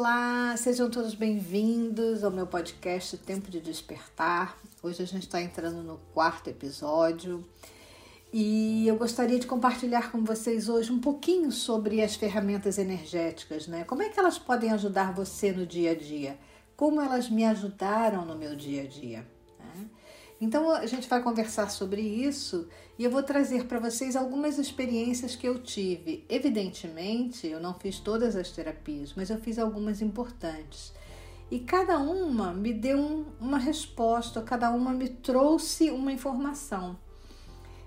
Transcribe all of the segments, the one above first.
Olá, sejam todos bem-vindos ao meu podcast Tempo de Despertar. Hoje a gente está entrando no quarto episódio e eu gostaria de compartilhar com vocês hoje um pouquinho sobre as ferramentas energéticas, né? Como é que elas podem ajudar você no dia a dia? Como elas me ajudaram no meu dia a dia? Então a gente vai conversar sobre isso e eu vou trazer para vocês algumas experiências que eu tive. Evidentemente, eu não fiz todas as terapias, mas eu fiz algumas importantes. E cada uma me deu um, uma resposta, cada uma me trouxe uma informação.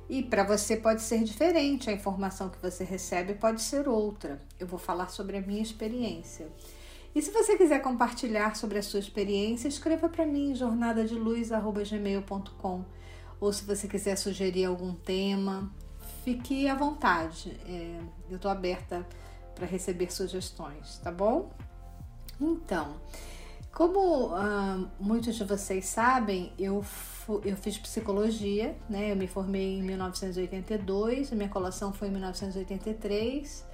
E para você pode ser diferente, a informação que você recebe pode ser outra. Eu vou falar sobre a minha experiência. E se você quiser compartilhar sobre a sua experiência, escreva para mim jornadadeluz@gmail.com. Ou se você quiser sugerir algum tema, fique à vontade. É, eu estou aberta para receber sugestões, tá bom? Então, como ah, muitos de vocês sabem, eu, eu fiz psicologia, né? Eu me formei em 1982, minha colação foi em 1983.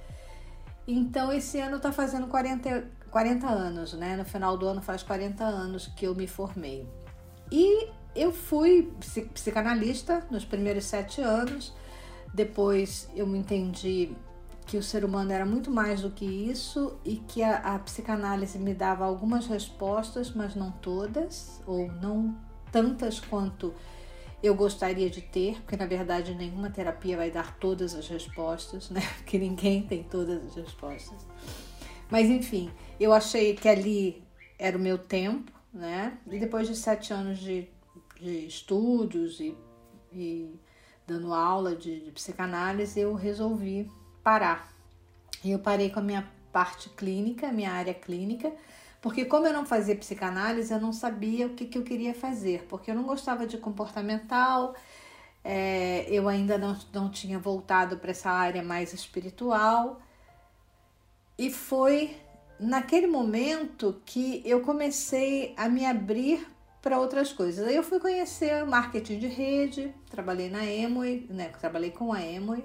Então, esse ano está fazendo 40, 40 anos, né? No final do ano faz 40 anos que eu me formei. E eu fui psicanalista nos primeiros sete anos. Depois eu me entendi que o ser humano era muito mais do que isso e que a, a psicanálise me dava algumas respostas, mas não todas, ou não tantas quanto eu gostaria de ter, porque na verdade nenhuma terapia vai dar todas as respostas, né? Porque ninguém tem todas as respostas. Mas enfim, eu achei que ali era o meu tempo, né? E depois de sete anos de, de estudos e, e dando aula de, de psicanálise, eu resolvi parar. E eu parei com a minha parte clínica, minha área clínica, porque como eu não fazia psicanálise, eu não sabia o que, que eu queria fazer, porque eu não gostava de comportamental, é, eu ainda não, não tinha voltado para essa área mais espiritual. E foi naquele momento que eu comecei a me abrir para outras coisas. Aí eu fui conhecer marketing de rede, trabalhei na Emoi, né? Trabalhei com a Emoi.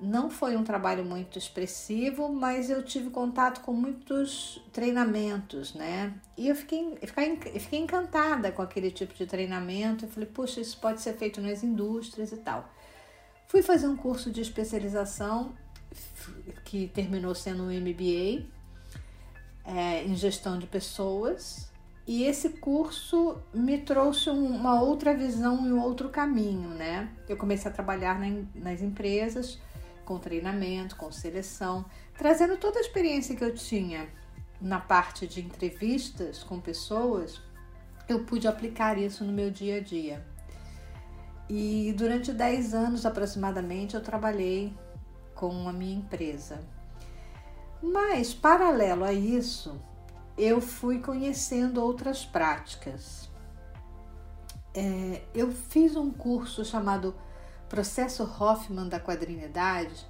Não foi um trabalho muito expressivo, mas eu tive contato com muitos treinamentos, né? E eu fiquei, eu fiquei, encantada com aquele tipo de treinamento. Eu falei, puxa, isso pode ser feito nas indústrias e tal. Fui fazer um curso de especialização que terminou sendo um MBA é, em gestão de pessoas. E esse curso me trouxe uma outra visão e um outro caminho, né? Eu comecei a trabalhar nas empresas, com treinamento, com seleção, trazendo toda a experiência que eu tinha na parte de entrevistas com pessoas, eu pude aplicar isso no meu dia a dia. E durante 10 anos aproximadamente eu trabalhei com a minha empresa. Mas, paralelo a isso, eu fui conhecendo outras práticas. É, eu fiz um curso chamado Processo Hoffman da Quadrinidade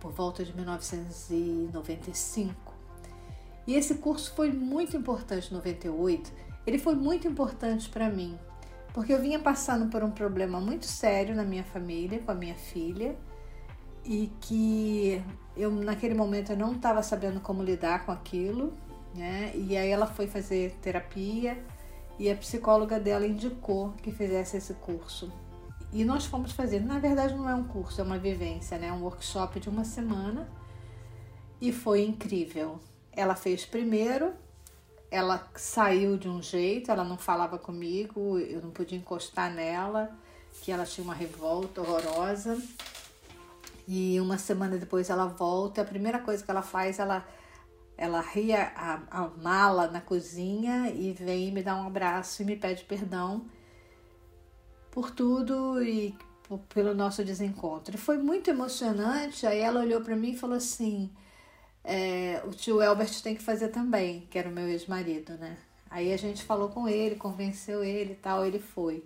por volta de 1995. E esse curso foi muito importante em 98. Ele foi muito importante para mim, porque eu vinha passando por um problema muito sério na minha família, com a minha filha, e que eu naquele momento eu não estava sabendo como lidar com aquilo, né? E aí ela foi fazer terapia e a psicóloga dela indicou que fizesse esse curso. E nós fomos fazer, na verdade não é um curso, é uma vivência, né? Um workshop de uma semana e foi incrível. Ela fez primeiro, ela saiu de um jeito, ela não falava comigo, eu não podia encostar nela, que ela tinha uma revolta horrorosa. E uma semana depois ela volta, a primeira coisa que ela faz, ela ela ria a, a mala na cozinha e vem me dar um abraço e me pede perdão por tudo e pelo nosso desencontro. E foi muito emocionante. Aí ela olhou para mim e falou assim: é, o tio Elbert tem que fazer também, que era o meu ex-marido, né? Aí a gente falou com ele, convenceu ele e tal, ele foi.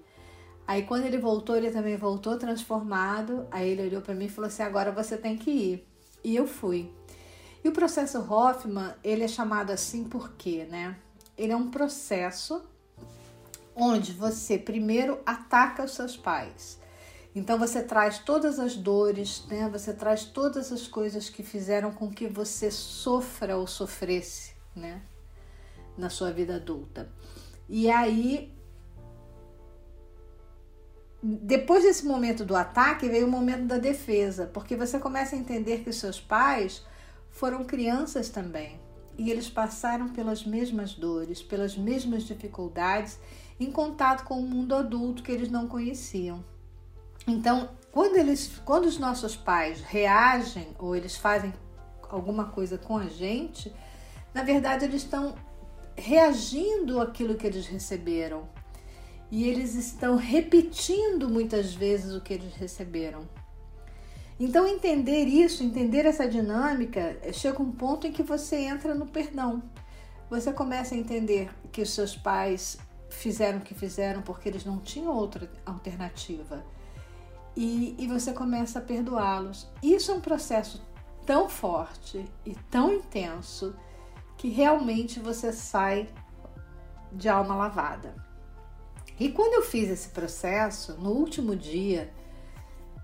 Aí quando ele voltou, ele também voltou transformado. Aí ele olhou para mim e falou assim: agora você tem que ir. E eu fui. E o processo Hoffman, ele é chamado assim porque, né? Ele é um processo onde você primeiro ataca os seus pais. Então você traz todas as dores, né? Você traz todas as coisas que fizeram com que você sofra ou sofresse, né? Na sua vida adulta. E aí, depois desse momento do ataque, veio o momento da defesa, porque você começa a entender que seus pais foram crianças também. E eles passaram pelas mesmas dores, pelas mesmas dificuldades, em contato com o mundo adulto que eles não conheciam. Então, quando eles, quando os nossos pais reagem ou eles fazem alguma coisa com a gente, na verdade eles estão reagindo àquilo que eles receberam. E eles estão repetindo muitas vezes o que eles receberam. Então, entender isso, entender essa dinâmica, chega um ponto em que você entra no perdão. Você começa a entender que os seus pais fizeram o que fizeram porque eles não tinham outra alternativa. E, e você começa a perdoá-los. Isso é um processo tão forte e tão intenso que realmente você sai de alma lavada. E quando eu fiz esse processo, no último dia,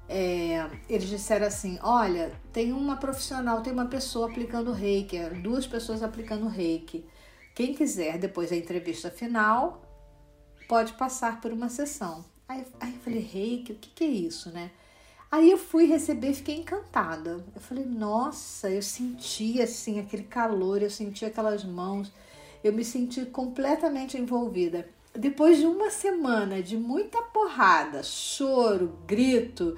é, eles disseram assim: olha, tem uma profissional, tem uma pessoa aplicando reiki, é, duas pessoas aplicando reiki. Quem quiser, depois da entrevista final, pode passar por uma sessão. Aí, aí eu falei: reiki, o que, que é isso, né? Aí eu fui receber, fiquei encantada. Eu falei, nossa, eu senti assim aquele calor, eu senti aquelas mãos, eu me senti completamente envolvida. Depois de uma semana de muita porrada, choro, grito,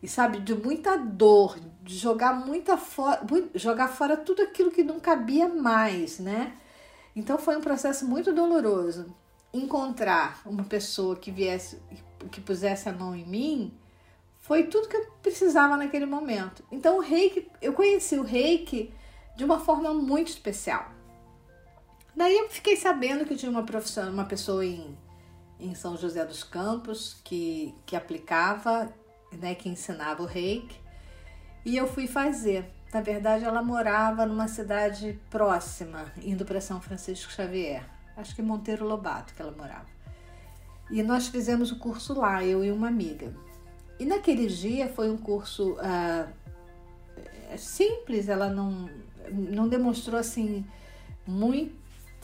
e sabe, de muita dor, de jogar muita fora, jogar fora tudo aquilo que não cabia mais, né? Então foi um processo muito doloroso. Encontrar uma pessoa que viesse, que pusesse a mão em mim, foi tudo que eu precisava naquele momento. Então o reiki, eu conheci o reiki de uma forma muito especial. Daí eu fiquei sabendo que tinha uma profissão, uma pessoa em, em São José dos Campos que, que aplicava, né, que ensinava o reiki. E eu fui fazer. Na verdade, ela morava numa cidade próxima, indo para São Francisco Xavier. Acho que Monteiro Lobato que ela morava. E nós fizemos o curso lá, eu e uma amiga. E naquele dia foi um curso ah, simples, ela não, não demonstrou assim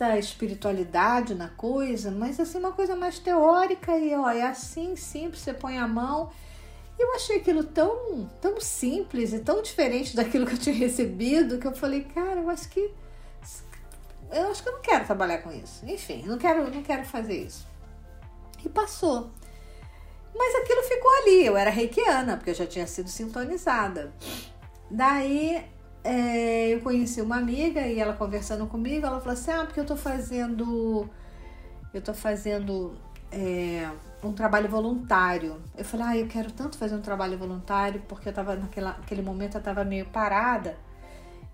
muita espiritualidade na coisa, mas assim uma coisa mais teórica e ó, é assim, simples, você põe a mão. Eu achei aquilo tão, tão simples e tão diferente daquilo que eu tinha recebido que eu falei, cara, eu acho que eu acho que eu não quero trabalhar com isso. Enfim, não quero, não quero fazer isso. E passou. Mas aquilo ficou ali, eu era reikiana, porque eu já tinha sido sintonizada. Daí é, eu conheci uma amiga e ela conversando comigo, ela falou assim: Ah, porque eu tô fazendo. Eu tô fazendo é, um trabalho voluntário. Eu falei, ah, eu quero tanto fazer um trabalho voluntário, porque eu tava naquela, naquele momento eu tava meio parada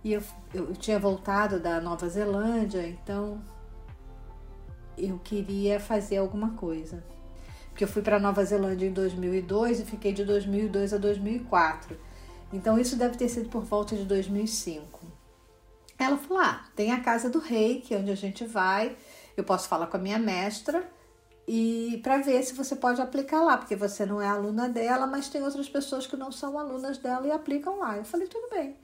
e eu, eu tinha voltado da Nova Zelândia, então eu queria fazer alguma coisa porque eu fui para Nova Zelândia em 2002 e fiquei de 2002 a 2004. Então isso deve ter sido por volta de 2005. Ela falou: "Ah, tem a casa do rei, que é onde a gente vai. Eu posso falar com a minha mestra e para ver se você pode aplicar lá, porque você não é aluna dela, mas tem outras pessoas que não são alunas dela e aplicam lá". Eu falei: "Tudo bem".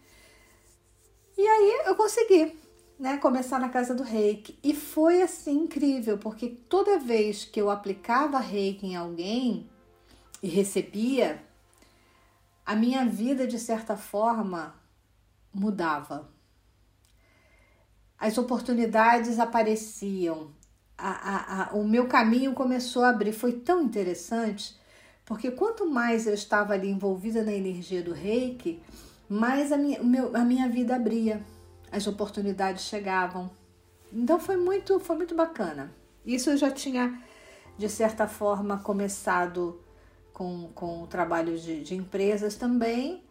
E aí eu consegui né, começar na casa do reiki. E foi assim incrível, porque toda vez que eu aplicava reiki em alguém e recebia, a minha vida de certa forma mudava. As oportunidades apareciam, a, a, a, o meu caminho começou a abrir. Foi tão interessante, porque quanto mais eu estava ali envolvida na energia do reiki, mais a minha, meu, a minha vida abria as oportunidades chegavam. Então foi muito, foi muito bacana. Isso eu já tinha, de certa forma, começado com, com o trabalho de, de empresas também,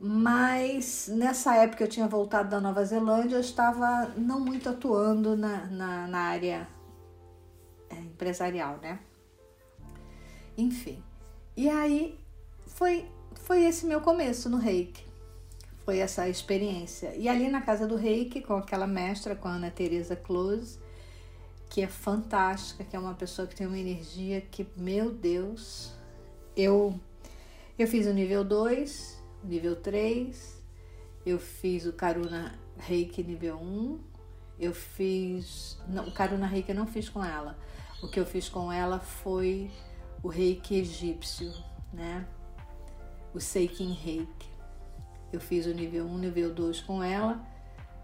mas nessa época eu tinha voltado da Nova Zelândia, eu estava não muito atuando na, na, na área é, empresarial, né? Enfim. E aí foi, foi esse meu começo no reiki foi essa experiência. E ali na casa do reiki, com aquela mestra, com a Ana Teresa Close, que é fantástica, que é uma pessoa que tem uma energia que, meu Deus, eu, eu fiz o nível 2, nível 3, eu fiz o Karuna Reiki nível 1, eu fiz. Não, o Karuna Reiki eu não fiz com ela. O que eu fiz com ela foi o reiki egípcio, né? O Seikin Reiki. Eu fiz o nível 1, nível 2 com ela.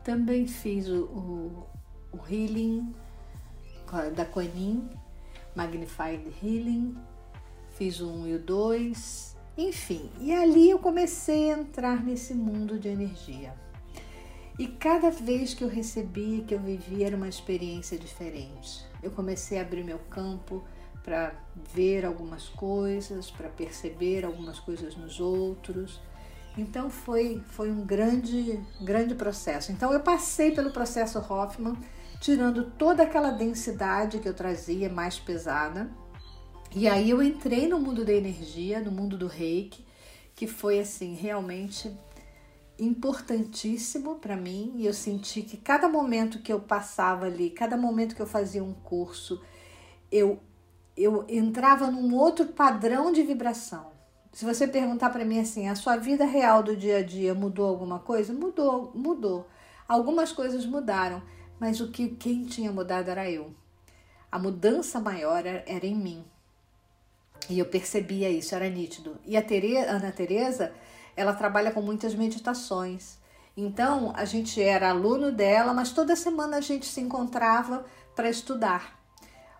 Também fiz o, o, o Healing da Quanin, Magnified Healing. Fiz o 1 e o 2. Enfim, e ali eu comecei a entrar nesse mundo de energia. E cada vez que eu recebia, que eu vivia, era uma experiência diferente. Eu comecei a abrir meu campo para ver algumas coisas, para perceber algumas coisas nos outros. Então foi, foi um grande, grande processo. Então eu passei pelo processo Hoffman, tirando toda aquela densidade que eu trazia mais pesada. E aí eu entrei no mundo da energia, no mundo do reiki, que foi assim, realmente importantíssimo para mim e eu senti que cada momento que eu passava ali, cada momento que eu fazia um curso, eu eu entrava num outro padrão de vibração. Se você perguntar para mim assim, a sua vida real do dia a dia mudou alguma coisa? Mudou, mudou. Algumas coisas mudaram, mas o que quem tinha mudado era eu. A mudança maior era em mim. E eu percebia isso, era nítido. E a Tereza, Ana Teresa, ela trabalha com muitas meditações. Então, a gente era aluno dela, mas toda semana a gente se encontrava para estudar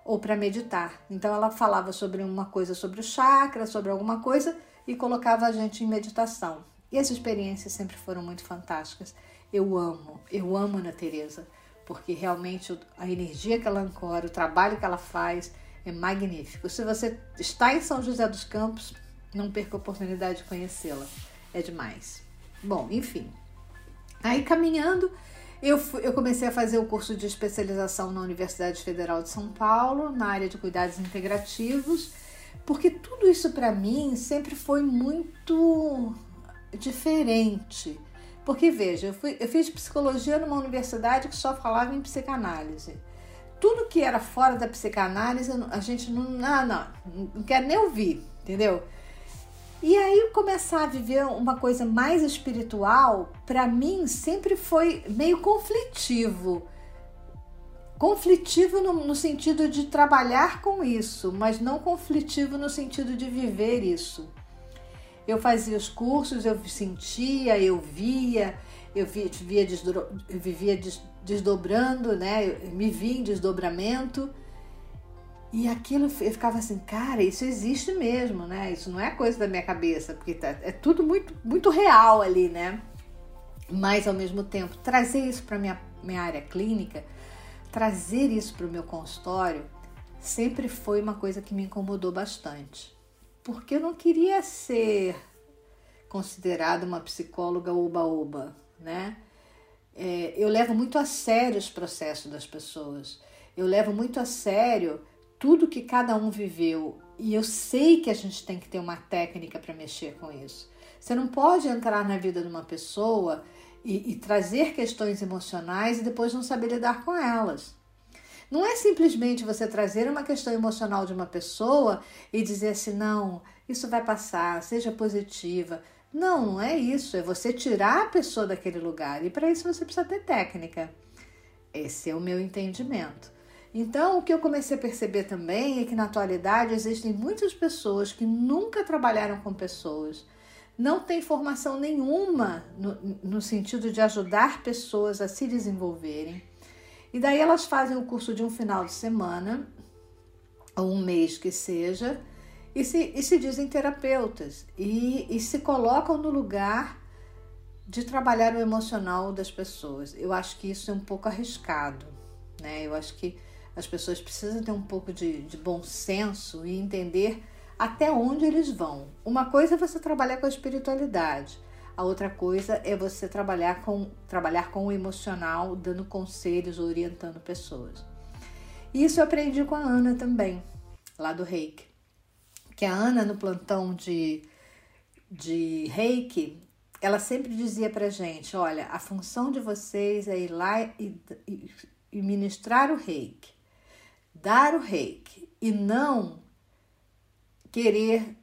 ou para meditar. Então, ela falava sobre uma coisa sobre o chakra, sobre alguma coisa e colocava a gente em meditação. E as experiências sempre foram muito fantásticas. Eu amo, eu amo Ana Teresa, porque realmente a energia que ela ancora, o trabalho que ela faz é magnífico. Se você está em São José dos Campos, não perca a oportunidade de conhecê-la é demais. Bom, enfim. Aí caminhando, eu, fui, eu comecei a fazer o curso de especialização na Universidade Federal de São Paulo, na área de cuidados integrativos, porque tudo isso para mim sempre foi muito diferente. Porque veja, eu, fui, eu fiz psicologia numa universidade que só falava em psicanálise. Tudo que era fora da psicanálise, a gente não, não, não, não quer nem ouvir, entendeu? E aí começar a viver uma coisa mais espiritual, para mim sempre foi meio conflitivo. Conflitivo no, no, sentido de trabalhar com isso, mas não conflitivo no sentido de viver isso. Eu fazia os cursos, eu sentia, eu via, eu via, desdro, vivia desdobrando, né? Eu me vi em desdobramento e aquilo eu ficava assim, cara, isso existe mesmo, né? Isso não é coisa da minha cabeça, porque tá, é tudo muito, muito real ali, né? Mas ao mesmo tempo, trazer isso para minha minha área clínica, trazer isso para o meu consultório, sempre foi uma coisa que me incomodou bastante. Porque eu não queria ser considerada uma psicóloga oba-oba, né? É, eu levo muito a sério os processos das pessoas. Eu levo muito a sério tudo que cada um viveu. E eu sei que a gente tem que ter uma técnica para mexer com isso. Você não pode entrar na vida de uma pessoa e, e trazer questões emocionais e depois não saber lidar com elas. Não é simplesmente você trazer uma questão emocional de uma pessoa e dizer assim, não, isso vai passar, seja positiva. Não, não é isso. É você tirar a pessoa daquele lugar. E para isso você precisa ter técnica. Esse é o meu entendimento. Então, o que eu comecei a perceber também é que na atualidade existem muitas pessoas que nunca trabalharam com pessoas, não têm formação nenhuma no, no sentido de ajudar pessoas a se desenvolverem. E daí elas fazem o curso de um final de semana, ou um mês que seja, e se, e se dizem terapeutas e, e se colocam no lugar de trabalhar o emocional das pessoas. Eu acho que isso é um pouco arriscado, né? Eu acho que as pessoas precisam ter um pouco de, de bom senso e entender até onde eles vão. Uma coisa é você trabalhar com a espiritualidade, a outra coisa é você trabalhar com, trabalhar com o emocional, dando conselhos, orientando pessoas. Isso eu aprendi com a Ana também, lá do Reiki. Que a Ana, no plantão de, de Reiki, ela sempre dizia pra gente: olha, a função de vocês é ir lá e, e, e ministrar o Reiki dar o reiki e não querer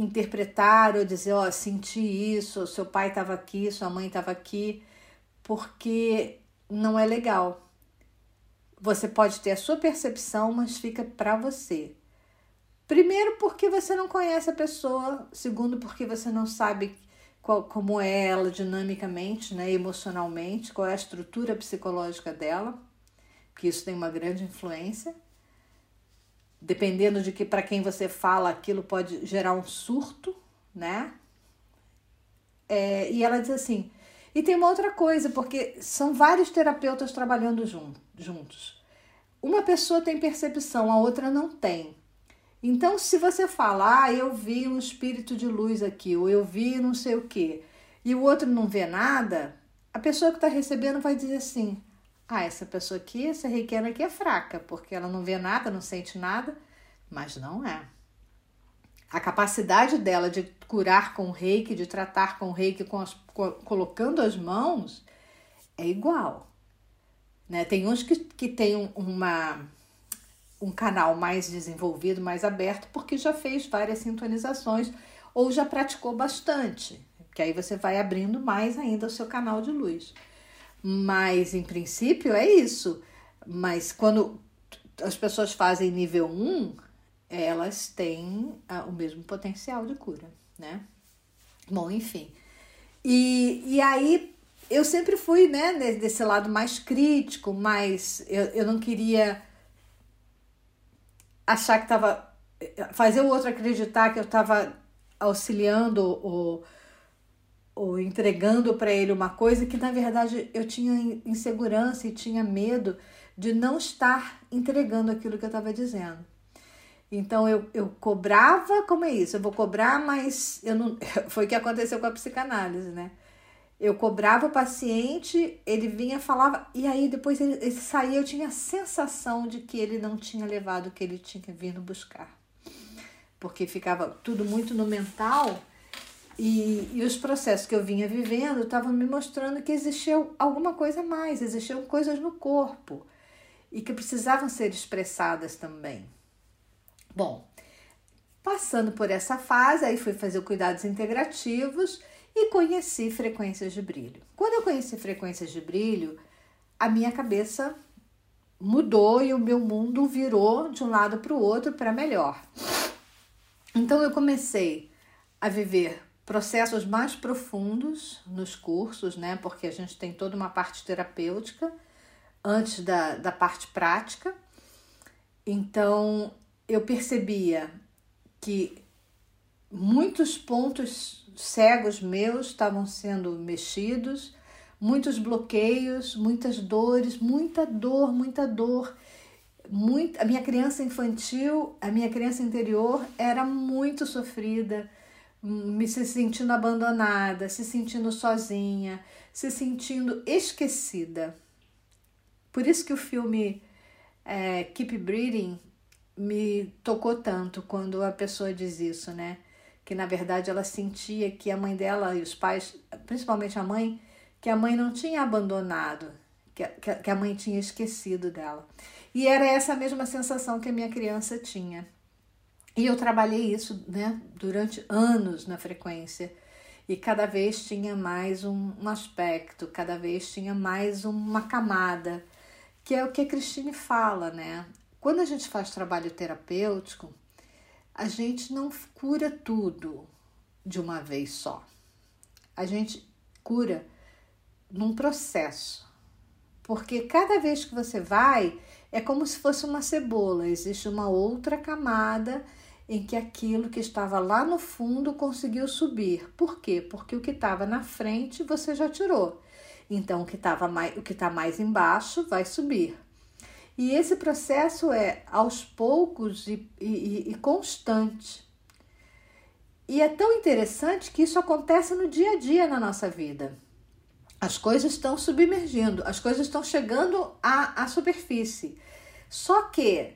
interpretar ou dizer, ó, oh, senti isso, seu pai estava aqui, sua mãe estava aqui, porque não é legal. você pode ter a sua percepção, mas fica para você. Primeiro, porque você não conhece a pessoa. Segundo, porque você não sabe qual, como é ela dinamicamente, né, emocionalmente, qual é a estrutura psicológica dela, que isso tem uma grande influência. Dependendo de que para quem você fala, aquilo pode gerar um surto, né? É, e ela diz assim: e tem uma outra coisa, porque são vários terapeutas trabalhando juntos. Uma pessoa tem percepção, a outra não tem. Então, se você fala, ah, eu vi um espírito de luz aqui, ou eu vi não sei o quê, e o outro não vê nada, a pessoa que está recebendo vai dizer assim: ah, essa pessoa aqui, essa reikiana aqui é fraca, porque ela não vê nada, não sente nada, mas não é. A capacidade dela de curar com o reiki, de tratar com o reiki com as, colocando as mãos, é igual. Né? Tem uns que, que têm uma um canal mais desenvolvido, mais aberto, porque já fez várias sintonizações ou já praticou bastante, que aí você vai abrindo mais ainda o seu canal de luz. Mas em princípio é isso. Mas quando as pessoas fazem nível 1, elas têm ah, o mesmo potencial de cura, né? Bom, enfim. E, e aí eu sempre fui, né, desse lado mais crítico, mas eu, eu não queria achar que estava. fazer o outro acreditar que eu estava auxiliando ou, ou entregando para ele uma coisa que na verdade eu tinha insegurança e tinha medo de não estar entregando aquilo que eu estava dizendo. Então eu, eu cobrava, como é isso? Eu vou cobrar, mas eu não. Foi o que aconteceu com a psicanálise, né? Eu cobrava o paciente, ele vinha, falava, e aí depois ele, ele saía, eu tinha a sensação de que ele não tinha levado o que ele tinha vindo buscar. Porque ficava tudo muito no mental e, e os processos que eu vinha vivendo estavam me mostrando que existia alguma coisa a mais, existiam coisas no corpo e que precisavam ser expressadas também. Bom, passando por essa fase, aí fui fazer cuidados integrativos e conheci frequências de brilho. Quando eu conheci frequências de brilho, a minha cabeça mudou e o meu mundo virou de um lado para o outro para melhor. Então eu comecei a viver processos mais profundos nos cursos, né? Porque a gente tem toda uma parte terapêutica antes da, da parte prática. Então eu percebia que muitos pontos cegos meus estavam sendo mexidos, muitos bloqueios, muitas dores, muita dor, muita dor. Muito, a minha criança infantil, a minha criança interior era muito sofrida, me se sentindo abandonada, se sentindo sozinha, se sentindo esquecida. Por isso que o filme é, Keep Breathing me tocou tanto quando a pessoa diz isso, né? que na verdade ela sentia que a mãe dela e os pais, principalmente a mãe, que a mãe não tinha abandonado, que a, que a mãe tinha esquecido dela. E era essa mesma sensação que a minha criança tinha. E eu trabalhei isso né, durante anos na frequência. E cada vez tinha mais um, aspecto, cada vez tinha mais uma camada, que é o que a Cristine fala, né? Quando a gente faz trabalho terapêutico, a gente não cura tudo de uma vez só. A gente cura num processo. Porque cada vez que você vai, é como se fosse uma cebola, existe uma outra camada em que aquilo que estava lá no fundo conseguiu subir. Por quê? Porque o que estava na frente você já tirou. Então o que estava mais, o que está mais embaixo vai subir. E esse processo é aos poucos e, e, e constante. E é tão interessante que isso acontece no dia a dia na nossa vida. As coisas estão submergindo, as coisas estão chegando à, à superfície. Só que,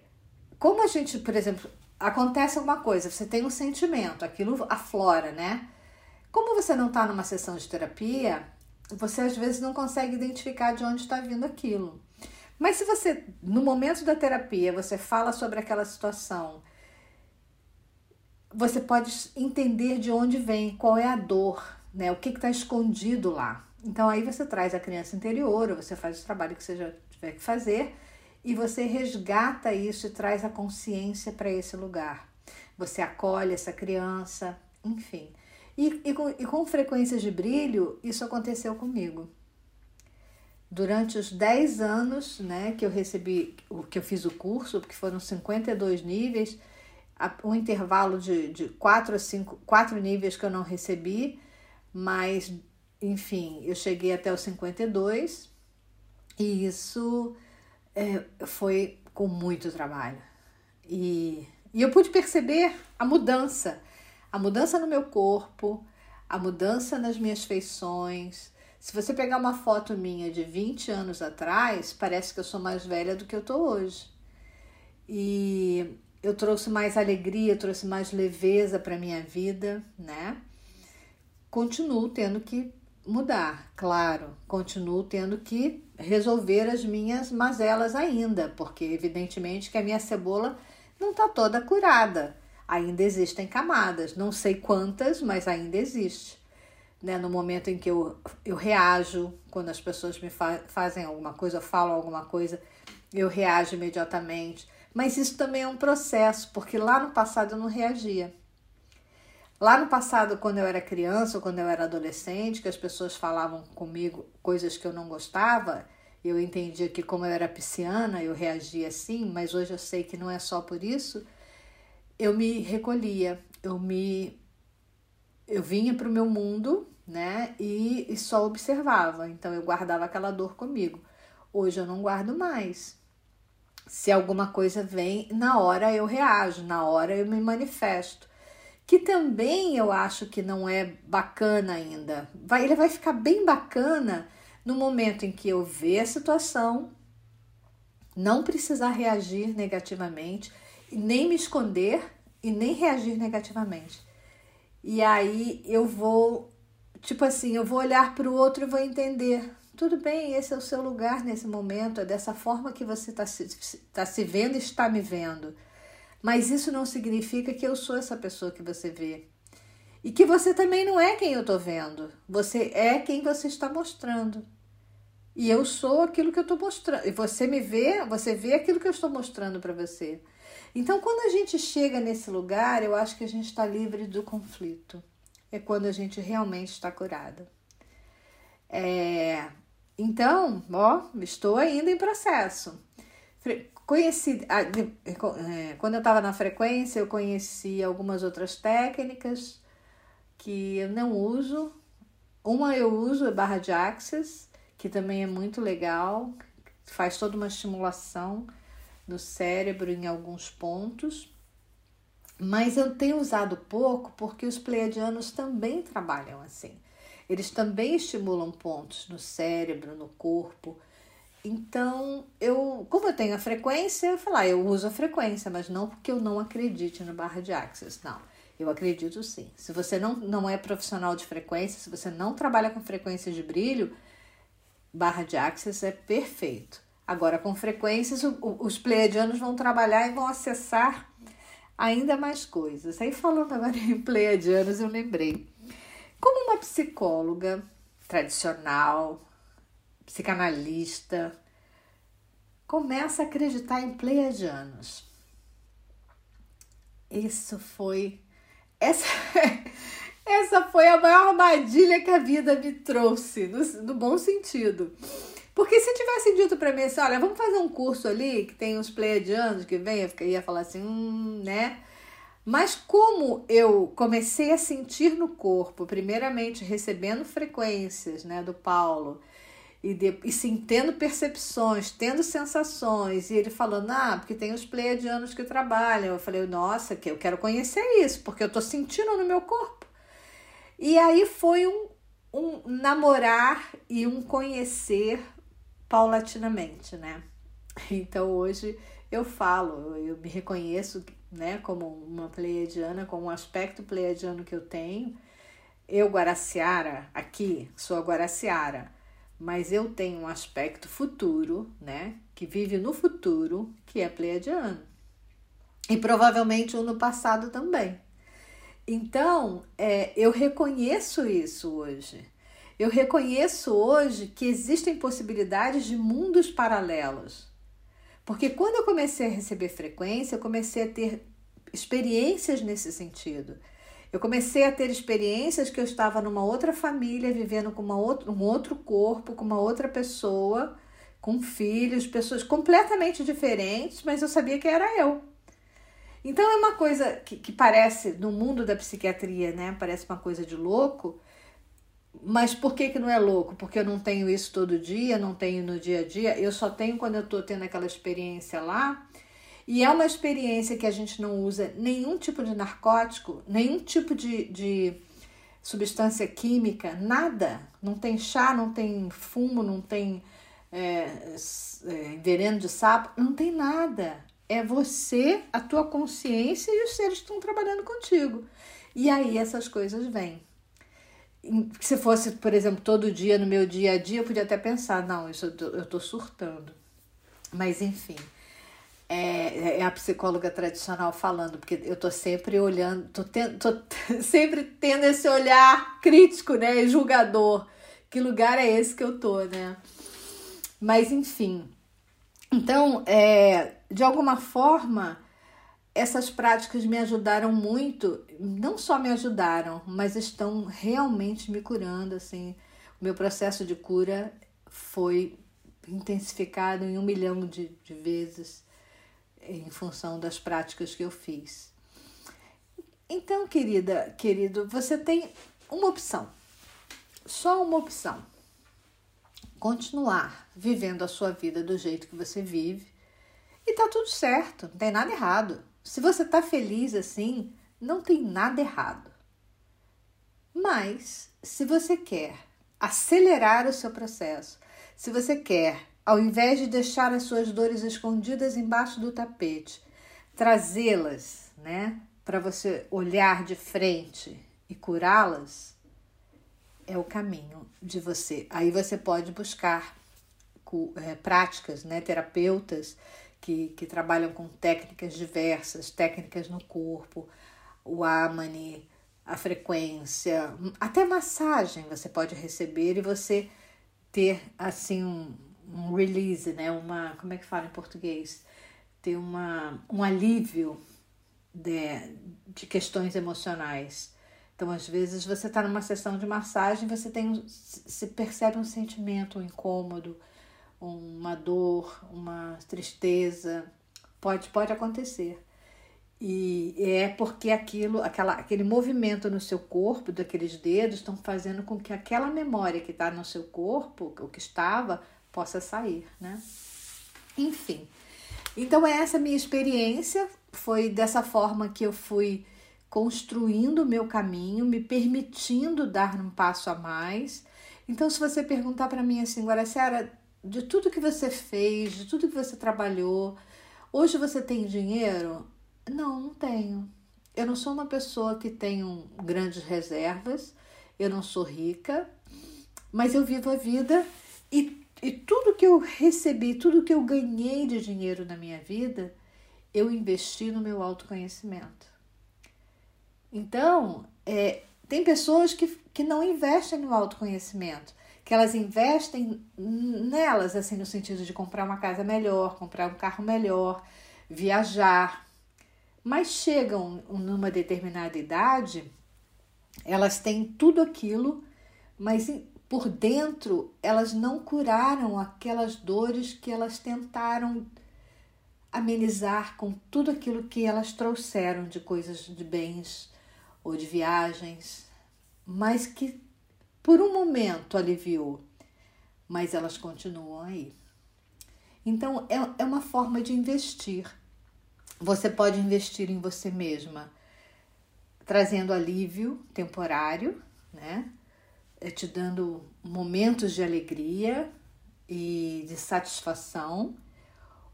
como a gente, por exemplo, acontece alguma coisa, você tem um sentimento, aquilo aflora, né? Como você não está numa sessão de terapia, você às vezes não consegue identificar de onde está vindo aquilo. Mas se você, no momento da terapia, você fala sobre aquela situação, você pode entender de onde vem, qual é a dor, né? O que está escondido lá. Então aí você traz a criança interior, ou você faz o trabalho que você já tiver que fazer, e você resgata isso e traz a consciência para esse lugar. Você acolhe essa criança, enfim. E, e, com, e com de brilho, isso aconteceu comigo. Durante os 10 anos né, que eu recebi, que eu fiz o curso, porque foram 52 níveis, um intervalo de, de 4 a 5, 4 níveis que eu não recebi, mas enfim, eu cheguei até os 52 e isso é, foi com muito trabalho. E, e eu pude perceber a mudança, a mudança no meu corpo, a mudança nas minhas feições. Se você pegar uma foto minha de 20 anos atrás, parece que eu sou mais velha do que eu tô hoje. E eu trouxe mais alegria, trouxe mais leveza para minha vida, né? Continuo tendo que mudar, claro, continuo tendo que resolver as minhas mazelas ainda, porque evidentemente que a minha cebola não está toda curada. Ainda existem camadas, não sei quantas, mas ainda existe. Né? No momento em que eu, eu reajo, quando as pessoas me fa fazem alguma coisa, falam alguma coisa, eu reajo imediatamente. Mas isso também é um processo, porque lá no passado eu não reagia. Lá no passado, quando eu era criança ou quando eu era adolescente, que as pessoas falavam comigo coisas que eu não gostava, eu entendia que como eu era pisciana, eu reagia assim, mas hoje eu sei que não é só por isso. Eu me recolhia, eu me eu vinha para o meu mundo, né? E, e só observava. Então eu guardava aquela dor comigo. Hoje eu não guardo mais. Se alguma coisa vem, na hora eu reajo, na hora eu me manifesto que também eu acho que não é bacana ainda. Vai, ele vai ficar bem bacana no momento em que eu ver a situação, não precisar reagir negativamente, nem me esconder e nem reagir negativamente. E aí eu vou, tipo assim, eu vou olhar para o outro e vou entender. Tudo bem, esse é o seu lugar nesse momento, é dessa forma que você está se, tá se vendo e está me vendo. Mas isso não significa que eu sou essa pessoa que você vê. E que você também não é quem eu estou vendo. Você é quem você está mostrando. E eu sou aquilo que eu estou mostrando. E você me vê, você vê aquilo que eu estou mostrando para você. Então, quando a gente chega nesse lugar, eu acho que a gente está livre do conflito. É quando a gente realmente está curada. É... Então, ó, estou ainda em processo. Conheci, é, quando eu estava na frequência, eu conheci algumas outras técnicas que eu não uso. Uma eu uso é barra de axis, que também é muito legal, faz toda uma estimulação no cérebro em alguns pontos. Mas eu tenho usado pouco porque os pleiadianos também trabalham assim. Eles também estimulam pontos no cérebro, no corpo. Então, eu, como eu tenho a frequência, eu falar, ah, eu uso a frequência, mas não porque eu não acredite no barra de access, não. Eu acredito sim. Se você não, não é profissional de frequência, se você não trabalha com frequência de brilho, barra de access é perfeito. Agora, com frequências, o, o, os pleiadianos vão trabalhar e vão acessar ainda mais coisas. Aí, falando agora em pleiadianos, eu lembrei. Como uma psicóloga tradicional, psicanalista, começa a acreditar em pleiadianos. Isso foi. Essa, essa foi a maior armadilha que a vida me trouxe, no, no bom sentido. Porque se tivesse dito para mim assim, olha, vamos fazer um curso ali que tem uns pleiadianos que vem, eu ia falar assim, hum, né? Mas como eu comecei a sentir no corpo, primeiramente recebendo frequências, né, do Paulo, e, de, e sim tendo percepções, tendo sensações, e ele falando, ah, porque tem os pleiadianos que trabalham. Eu falei, nossa, que eu quero conhecer isso, porque eu tô sentindo no meu corpo. E aí foi um, um namorar e um conhecer paulatinamente, né? Então hoje eu falo, eu me reconheço né, como uma pleiadiana, com um aspecto pleiadiano que eu tenho. Eu, Guaraciara, aqui, sou a Guaraciara mas eu tenho um aspecto futuro, né? Que vive no futuro, que é pleiadiano. E provavelmente um no passado também. Então, é, eu reconheço isso hoje. Eu reconheço hoje que existem possibilidades de mundos paralelos. Porque quando eu comecei a receber frequência, eu comecei a ter experiências nesse sentido. Eu comecei a ter experiências que eu estava numa outra família, vivendo com uma outra, um outro corpo, com uma outra pessoa, com filhos, pessoas completamente diferentes, mas eu sabia que era eu. Então é uma coisa que, que parece, no mundo da psiquiatria, né? Parece uma coisa de louco, mas por que, que não é louco? Porque eu não tenho isso todo dia, não tenho no dia a dia, eu só tenho quando eu estou tendo aquela experiência lá. E é uma experiência que a gente não usa nenhum tipo de narcótico, nenhum tipo de, de substância química, nada. Não tem chá, não tem fumo, não tem é, é, veneno de sapo, não tem nada. É você, a tua consciência e os seres que estão trabalhando contigo. E aí essas coisas vêm se fosse, por exemplo, todo dia no meu dia a dia, eu podia até pensar, não, isso eu tô, eu tô surtando. Mas enfim, é, é, a psicóloga tradicional falando, porque eu tô sempre olhando, tô, tô sempre tendo esse olhar crítico, né, julgador. Que lugar é esse que eu tô, né? Mas enfim, então, é, de alguma forma, essas práticas me ajudaram muito, não só me ajudaram, mas estão realmente me curando, assim. O meu processo de cura foi intensificado em um milhão de, de vezes em função das práticas que eu fiz. Então, querida, querido, você tem uma opção, só uma opção. Continuar vivendo a sua vida do jeito que você vive e tá tudo certo, não tem nada errado. Se você está feliz assim, não tem nada errado. Mas, se você quer acelerar o seu processo, se você quer, ao invés de deixar as suas dores escondidas embaixo do tapete, trazê-las, né, para você olhar de frente e curá-las, é o caminho de você. Aí você pode buscar é, práticas, né, terapeutas que, que trabalham com técnicas diversas, técnicas no corpo, o amani, a frequência, até massagem você pode receber e você ter assim um, um release, né? Uma, como é que fala em português? Ter uma, um alívio de, de questões emocionais. Então, às vezes, você está numa sessão de massagem, você tem, se percebe um sentimento, um incômodo, uma dor, uma tristeza, pode, pode acontecer. E é porque aquilo, aquela, aquele movimento no seu corpo, daqueles dedos, estão fazendo com que aquela memória que está no seu corpo, o que estava, possa sair, né? Enfim. Então, essa minha experiência foi dessa forma que eu fui construindo o meu caminho, me permitindo dar um passo a mais. Então, se você perguntar para mim assim, agora, de tudo que você fez, de tudo que você trabalhou. Hoje você tem dinheiro? Não, não tenho. Eu não sou uma pessoa que tenho grandes reservas, eu não sou rica, mas eu vivo a vida e, e tudo que eu recebi, tudo que eu ganhei de dinheiro na minha vida, eu investi no meu autoconhecimento. Então, é, tem pessoas que, que não investem no autoconhecimento que elas investem nelas, assim, no sentido de comprar uma casa melhor, comprar um carro melhor, viajar. Mas chegam numa determinada idade, elas têm tudo aquilo, mas por dentro elas não curaram aquelas dores que elas tentaram amenizar com tudo aquilo que elas trouxeram de coisas de bens ou de viagens, mas que por um momento aliviou, mas elas continuam aí. Então, é, é uma forma de investir. Você pode investir em você mesma, trazendo alívio temporário, né? É, te dando momentos de alegria e de satisfação,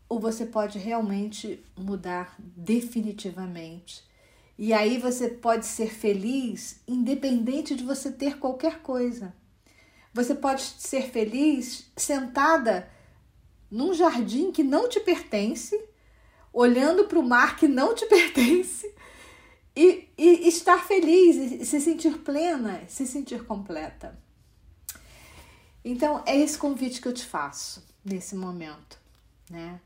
ou você pode realmente mudar definitivamente e aí você pode ser feliz independente de você ter qualquer coisa. Você pode ser feliz sentada num jardim que não te pertence, olhando para o mar que não te pertence e, e estar feliz, e se sentir plena, se sentir completa. Então é esse convite que eu te faço nesse momento, né?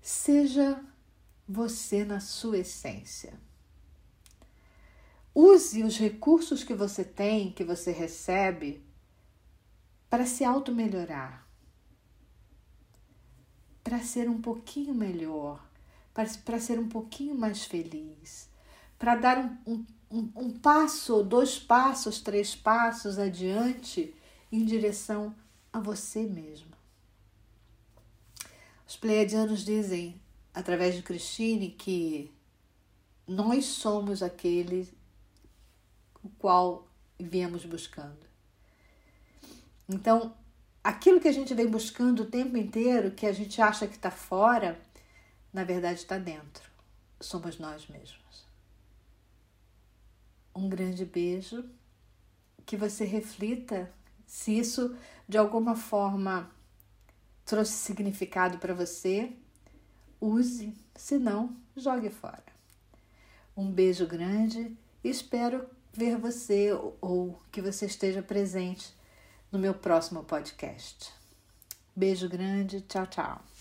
Seja você na sua essência. Use os recursos que você tem, que você recebe, para se auto-melhorar, para ser um pouquinho melhor, para, para ser um pouquinho mais feliz, para dar um, um, um passo, dois passos, três passos adiante em direção a você mesmo. Os pleiadianos dizem, através de Christine, que nós somos aquele o qual viemos buscando. Então, aquilo que a gente vem buscando o tempo inteiro, que a gente acha que está fora, na verdade está dentro. Somos nós mesmos. Um grande beijo, que você reflita se isso de alguma forma trouxe significado para você, use, se não, jogue fora. Um beijo grande e espero ver você ou que você esteja presente no meu próximo podcast. Beijo grande, tchau, tchau.